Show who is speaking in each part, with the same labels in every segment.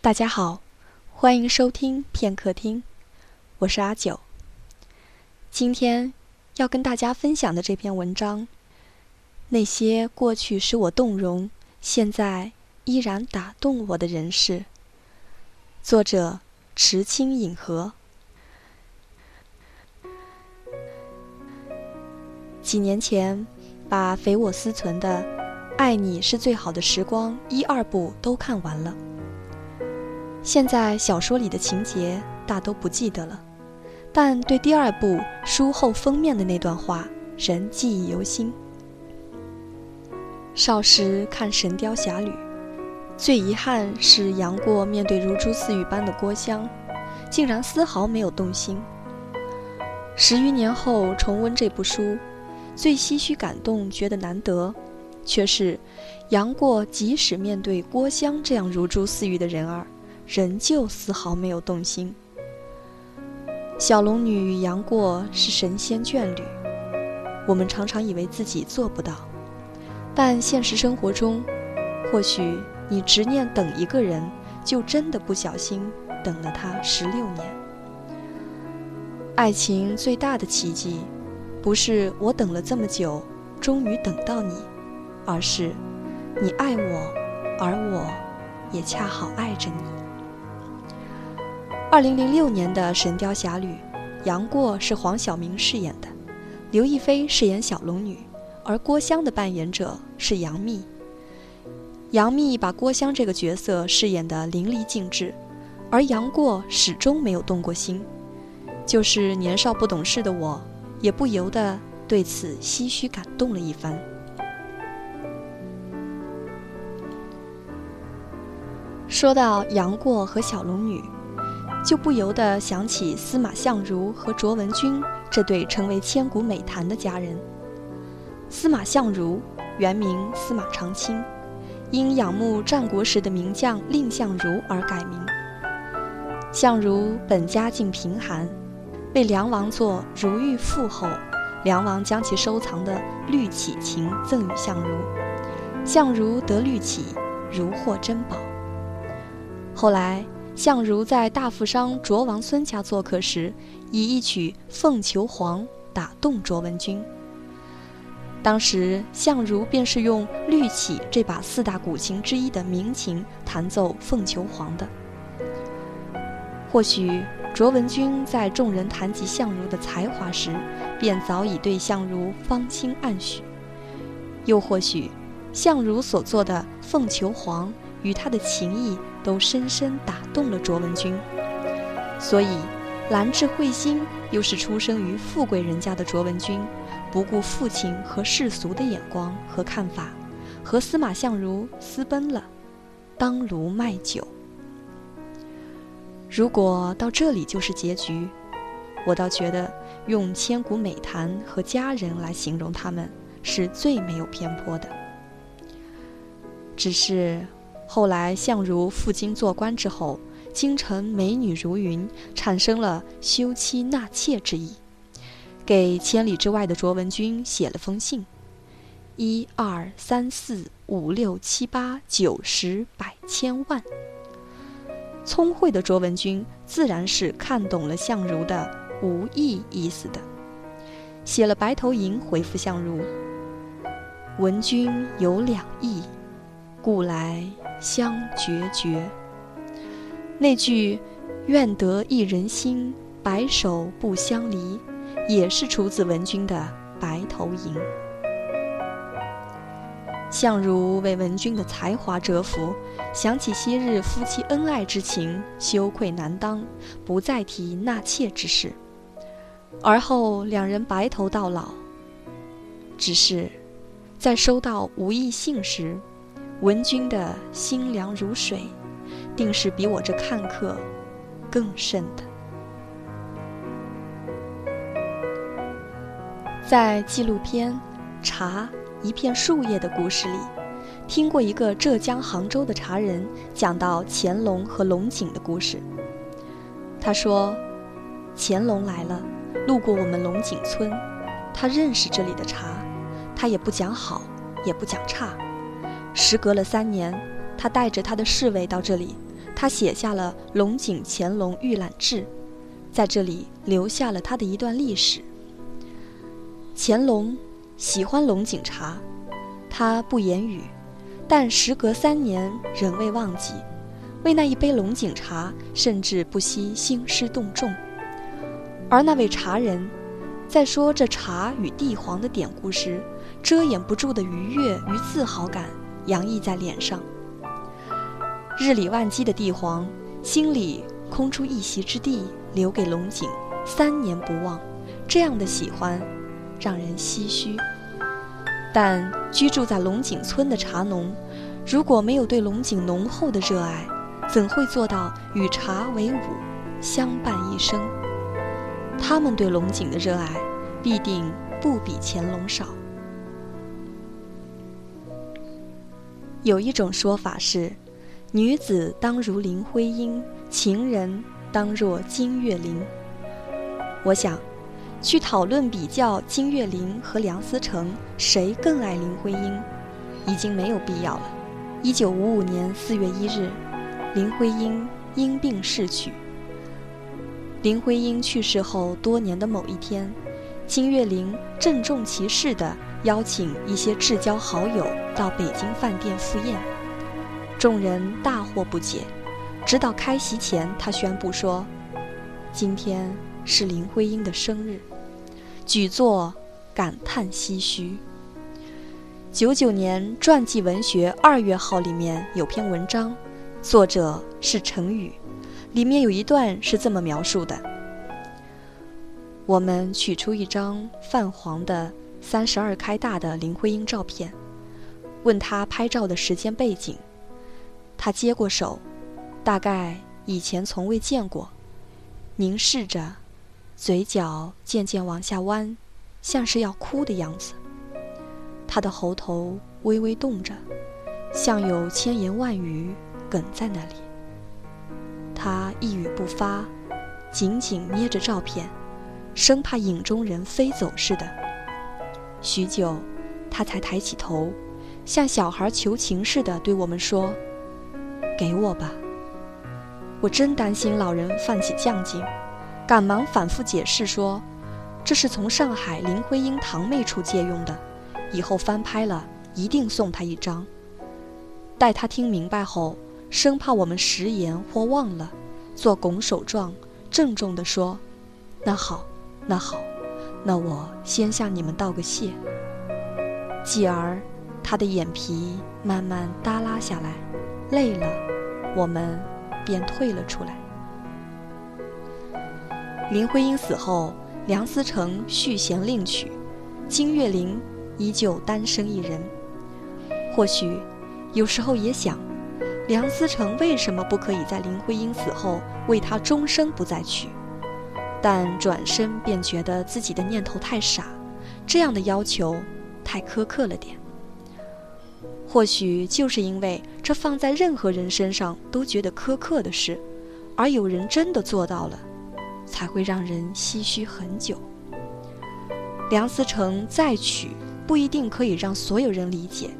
Speaker 1: 大家好，欢迎收听片刻听，我是阿九。今天要跟大家分享的这篇文章，那些过去使我动容，现在依然打动我的人事。作者：池清影和。几年前，把肥我思存的《爱你是最好的时光》一二部都看完了。现在小说里的情节大都不记得了，但对第二部书后封面的那段话仍记忆犹新。少时看《神雕侠侣》，最遗憾是杨过面对如珠似玉般的郭襄，竟然丝毫没有动心。十余年后重温这部书，最唏嘘感动、觉得难得，却是杨过即使面对郭襄这样如珠似玉的人儿。仍旧丝毫没有动心。小龙女与杨过是神仙眷侣，我们常常以为自己做不到，但现实生活中，或许你执念等一个人，就真的不小心等了他十六年。爱情最大的奇迹，不是我等了这么久，终于等到你，而是你爱我，而我也恰好爱着你。二零零六年的《神雕侠侣》，杨过是黄晓明饰演的，刘亦菲饰演小龙女，而郭襄的扮演者是杨幂。杨幂把郭襄这个角色饰演得淋漓尽致，而杨过始终没有动过心。就是年少不懂事的我，也不由得对此唏嘘感动了一番。说到杨过和小龙女。就不由得想起司马相如和卓文君这对成为千古美谈的佳人。司马相如原名司马长卿，因仰慕战国时的名将蔺相如而改名。相如本家境贫寒，为梁王做如玉妇后，梁王将其收藏的绿绮琴赠与相如，相如得绿绮，如获珍宝。后来。相如在大富商卓王孙家做客时，以一曲《凤求凰》打动卓文君。当时相如便是用绿绮这把四大古琴之一的名琴弹奏《凤求凰》的。或许卓文君在众人谈及相如的才华时，便早已对相如芳心暗许；又或许，相如所做的《凤求凰》与他的情谊。都深深打动了卓文君，所以兰质慧心又是出生于富贵人家的卓文君，不顾父亲和世俗的眼光和看法，和司马相如私奔了，当炉卖酒。如果到这里就是结局，我倒觉得用千古美谈和佳人来形容他们是最没有偏颇的，只是。后来，相如赴京做官之后，京城美女如云，产生了休妻纳妾之意，给千里之外的卓文君写了封信。一二三四五六七八九十百千万，聪慧的卓文君自然是看懂了相如的无意意思的，写了白头吟回复相如：“闻君有两意，故来。”相决绝。那句“愿得一人心，白首不相离”，也是出自文君的《白头吟》。相如为文君的才华折服，想起昔日夫妻恩爱之情，羞愧难当，不再提纳妾之事。而后两人白头到老。只是，在收到无意信时。文君的心凉如水，定是比我这看客更甚的。在纪录片《茶一片树叶》的故事里，听过一个浙江杭州的茶人讲到乾隆和龙井的故事。他说，乾隆来了，路过我们龙井村，他认识这里的茶，他也不讲好，也不讲差。时隔了三年，他带着他的侍卫到这里，他写下了《龙井乾隆御览志》，在这里留下了他的一段历史。乾隆喜欢龙井茶，他不言语，但时隔三年仍未忘记，为那一杯龙井茶，甚至不惜兴师动众。而那位茶人，在说这茶与帝皇的典故时，遮掩不住的愉悦与自豪感洋溢在脸上。日理万机的帝皇心里空出一席之地留给龙井，三年不忘，这样的喜欢让人唏嘘。但居住在龙井村的茶农，如果没有对龙井浓厚的热爱，怎会做到与茶为伍，相伴一生？他们对龙井的热爱，必定不比乾隆少。有一种说法是，女子当如林徽因，情人当若金岳霖。我想，去讨论比较金岳霖和梁思成谁更爱林徽因，已经没有必要了。一九五五年四月一日，林徽因因病逝去。林徽因去世后多年的某一天，金岳霖郑重其事地邀请一些至交好友到北京饭店赴宴，众人大惑不解。直到开席前，他宣布说：“今天是林徽因的生日。”举座感叹唏嘘。九九年传记文学二月号里面有篇文章，作者是陈宇。里面有一段是这么描述的：我们取出一张泛黄的三十二开大的林徽因照片，问他拍照的时间背景。他接过手，大概以前从未见过，凝视着，嘴角渐渐往下弯，像是要哭的样子。他的喉头微微动着，像有千言万语哽在那里。他一语不发，紧紧捏着照片，生怕影中人飞走似的。许久，他才抬起头，像小孩求情似的对我们说：“给我吧。”我真担心老人犯起犟劲，赶忙反复解释说：“这是从上海林徽因堂妹处借用的，以后翻拍了一定送她一张。”待他听明白后。生怕我们食言或忘了，做拱手状，郑重地说：“那好，那好，那我先向你们道个谢。”继而，他的眼皮慢慢耷拉下来，累了，我们便退了出来。林徽因死后，梁思成续弦另娶，金岳霖依旧单身一人。或许，有时候也想。梁思成为什么不可以在林徽因死后为她终生不再娶？但转身便觉得自己的念头太傻，这样的要求太苛刻了点。或许就是因为这放在任何人身上都觉得苛刻的事，而有人真的做到了，才会让人唏嘘很久。梁思成再娶不一定可以让所有人理解，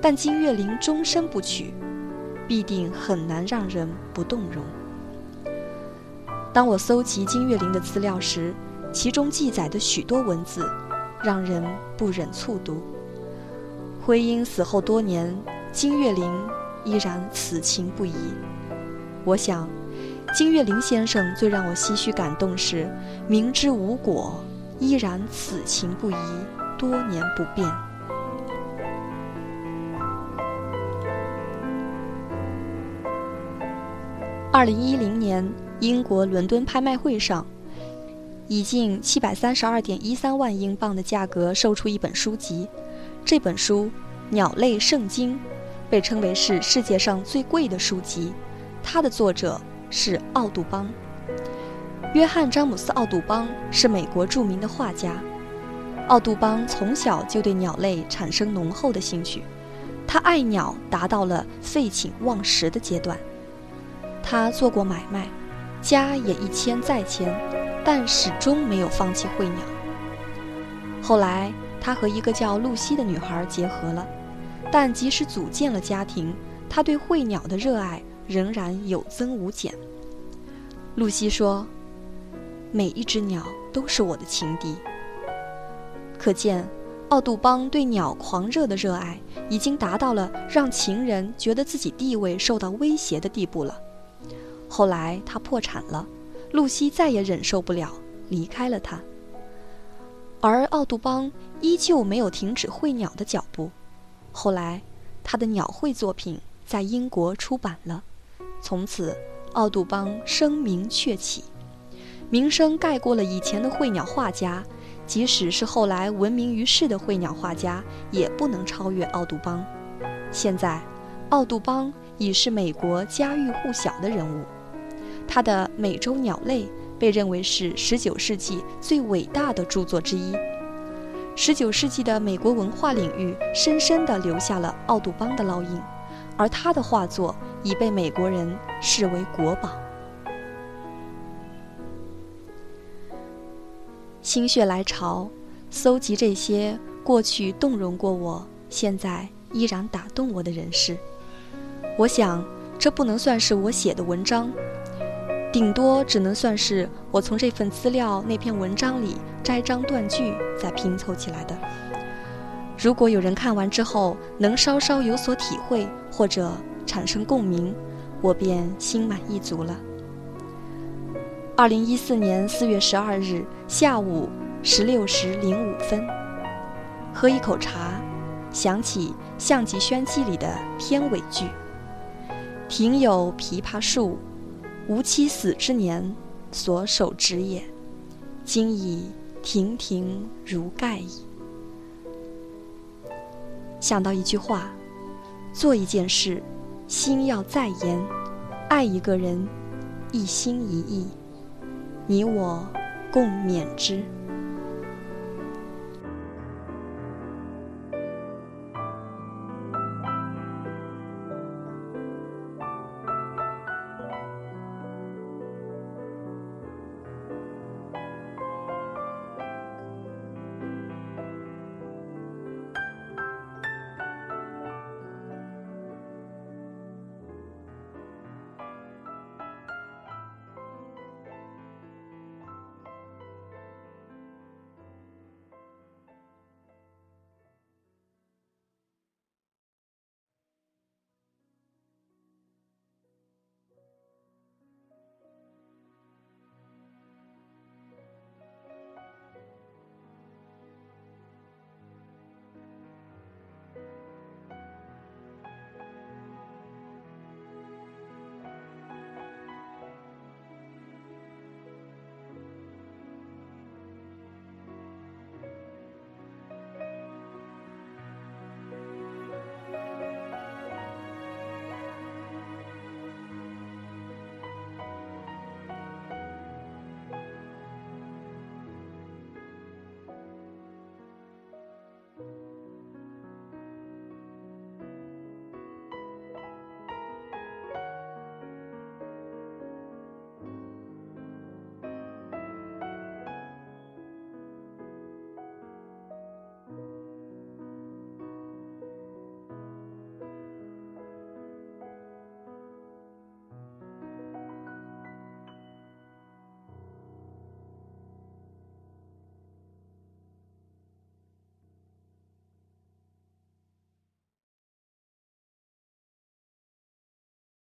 Speaker 1: 但金岳霖终身不娶。必定很难让人不动容。当我搜集金岳霖的资料时，其中记载的许多文字，让人不忍卒读。徽因死后多年，金岳霖依然此情不移。我想，金岳霖先生最让我唏嘘感动是，明知无果，依然此情不移，多年不变。二零一零年，英国伦敦拍卖会上，以近七百三十二点一三万英镑的价格售出一本书籍。这本书《鸟类圣经》被称为是世界上最贵的书籍。它的作者是奥杜邦。约翰·詹姆斯·奥杜邦是美国著名的画家。奥杜邦从小就对鸟类产生浓厚的兴趣，他爱鸟达到了废寝忘食的阶段。他做过买卖，家也一迁再迁，但始终没有放弃会鸟。后来，他和一个叫露西的女孩结合了，但即使组建了家庭，他对会鸟的热爱仍然有增无减。露西说：“每一只鸟都是我的情敌。”可见，奥杜邦对鸟狂热的热爱已经达到了让情人觉得自己地位受到威胁的地步了。后来他破产了，露西再也忍受不了，离开了他。而奥杜邦依旧没有停止绘鸟的脚步。后来，他的鸟绘作品在英国出版了，从此奥杜邦声名鹊起，名声盖过了以前的绘鸟画家。即使是后来闻名于世的绘鸟画家，也不能超越奥杜邦。现在，奥杜邦已是美国家喻户晓的人物，他的《美洲鸟类》被认为是19世纪最伟大的著作之一。19世纪的美国文化领域深深地留下了奥杜邦的烙印，而他的画作已被美国人视为国宝。心血来潮，搜集这些过去动容过我、现在依然打动我的人士。我想，这不能算是我写的文章，顶多只能算是我从这份资料那篇文章里摘章断句再拼凑起来的。如果有人看完之后能稍稍有所体会或者产生共鸣，我便心满意足了。二零一四年四月十二日下午十六时零五分，喝一口茶，想起项脊轩记里的片尾句：“庭有枇杷树，吾妻死之年所手植也，今已亭亭如盖矣。”想到一句话：做一件事，心要再严；爱一个人，一心一意。你我共勉之。